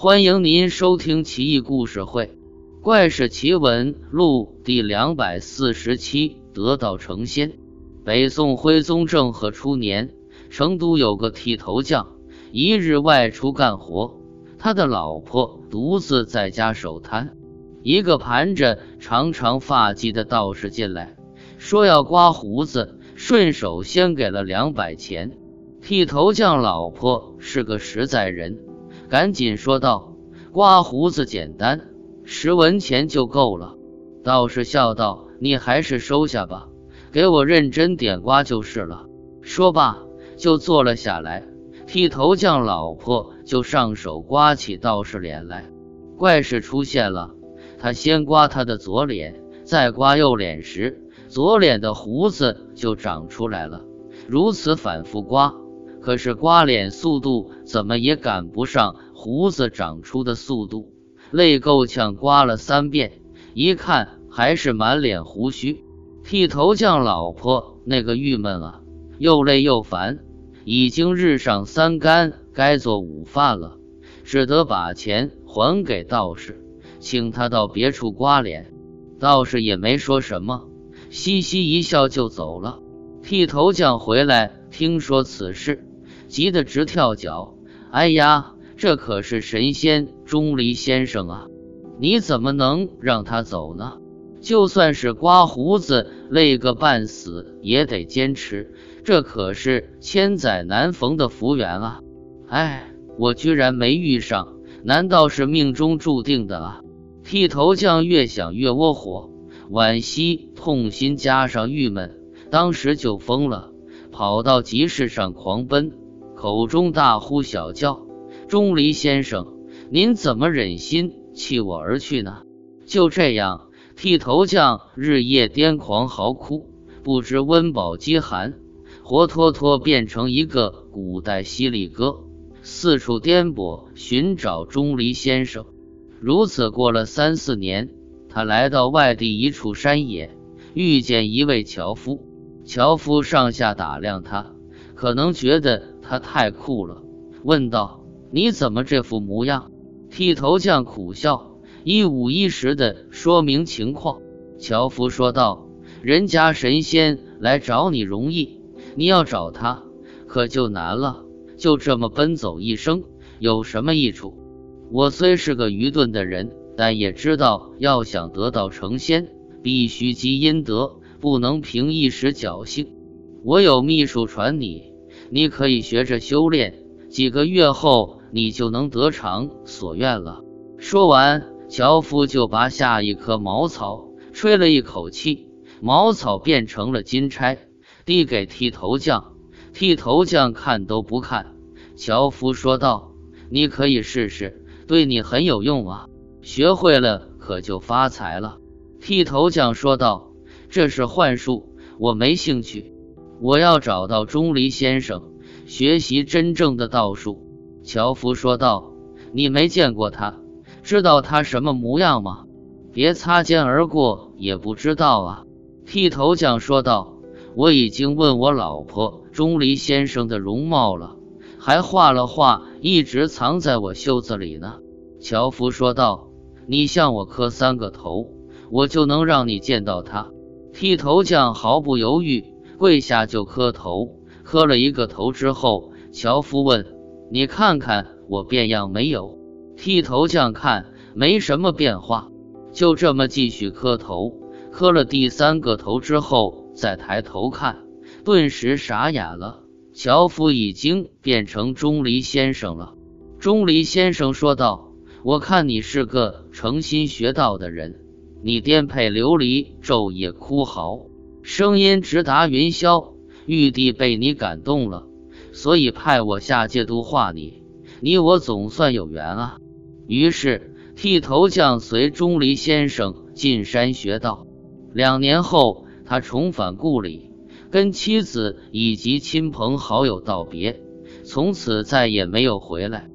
欢迎您收听《奇异故事会·怪事奇闻录》第两百四十七。得道成仙。北宋徽宗政和初年，成都有个剃头匠，一日外出干活，他的老婆独自在家守摊。一个盘着长长发髻的道士进来，说要刮胡子，顺手先给了两百钱。剃头匠老婆是个实在人。赶紧说道：“刮胡子简单，十文钱就够了。”道士笑道：“你还是收下吧，给我认真点刮就是了。”说罢就坐了下来。剃头匠老婆就上手刮起道士脸来。怪事出现了，他先刮他的左脸，再刮右脸时，左脸的胡子就长出来了。如此反复刮。可是刮脸速度怎么也赶不上胡子长出的速度，累够呛刮了三遍，一看还是满脸胡须。剃头匠老婆那个郁闷啊，又累又烦，已经日上三竿，该做午饭了，只得把钱还给道士，请他到别处刮脸。道士也没说什么，嘻嘻一笑就走了。剃头匠回来听说此事。急得直跳脚！哎呀，这可是神仙钟离先生啊！你怎么能让他走呢？就算是刮胡子累个半死，也得坚持。这可是千载难逢的福缘啊！哎，我居然没遇上，难道是命中注定的啊？剃头匠越想越窝火，惋惜、痛心加上郁闷，当时就疯了，跑到集市上狂奔。口中大呼小叫：“钟离先生，您怎么忍心弃我而去呢？”就这样，剃头匠日夜癫狂嚎哭，不知温饱饥寒，活脱脱变成一个古代犀利哥，四处颠簸寻找钟离先生。如此过了三四年，他来到外地一处山野，遇见一位樵夫。樵夫上下打量他，可能觉得。他太酷了，问道：“你怎么这副模样？”剃头匠苦笑，一五一十的说明情况。樵夫说道：“人家神仙来找你容易，你要找他可就难了。就这么奔走一生，有什么益处？我虽是个愚钝的人，但也知道，要想得道成仙，必须积阴德，不能凭一时侥幸。我有秘术传你。”你可以学着修炼，几个月后你就能得偿所愿了。说完，樵夫就拔下一棵茅草，吹了一口气，茅草变成了金钗，递给剃头匠。剃头匠看都不看，樵夫说道：“你可以试试，对你很有用啊。学会了可就发财了。”剃头匠说道：“这是幻术，我没兴趣。”我要找到钟离先生，学习真正的道术。”樵夫说道。“你没见过他，知道他什么模样吗？别擦肩而过，也不知道啊。”剃头匠说道。“我已经问我老婆钟离先生的容貌了，还画了画，一直藏在我袖子里呢。”樵夫说道。“你向我磕三个头，我就能让你见到他。”剃头匠毫不犹豫。跪下就磕头，磕了一个头之后，樵夫问：“你看看我变样没有？”剃头匠看没什么变化，就这么继续磕头。磕了第三个头之后，再抬头看，顿时傻眼了。樵夫已经变成钟离先生了。钟离先生说道：“我看你是个诚心学道的人，你颠沛流离，昼夜哭嚎。”声音直达云霄，玉帝被你感动了，所以派我下界度化你。你我总算有缘啊！于是剃头匠随钟离先生进山学道。两年后，他重返故里，跟妻子以及亲朋好友道别，从此再也没有回来。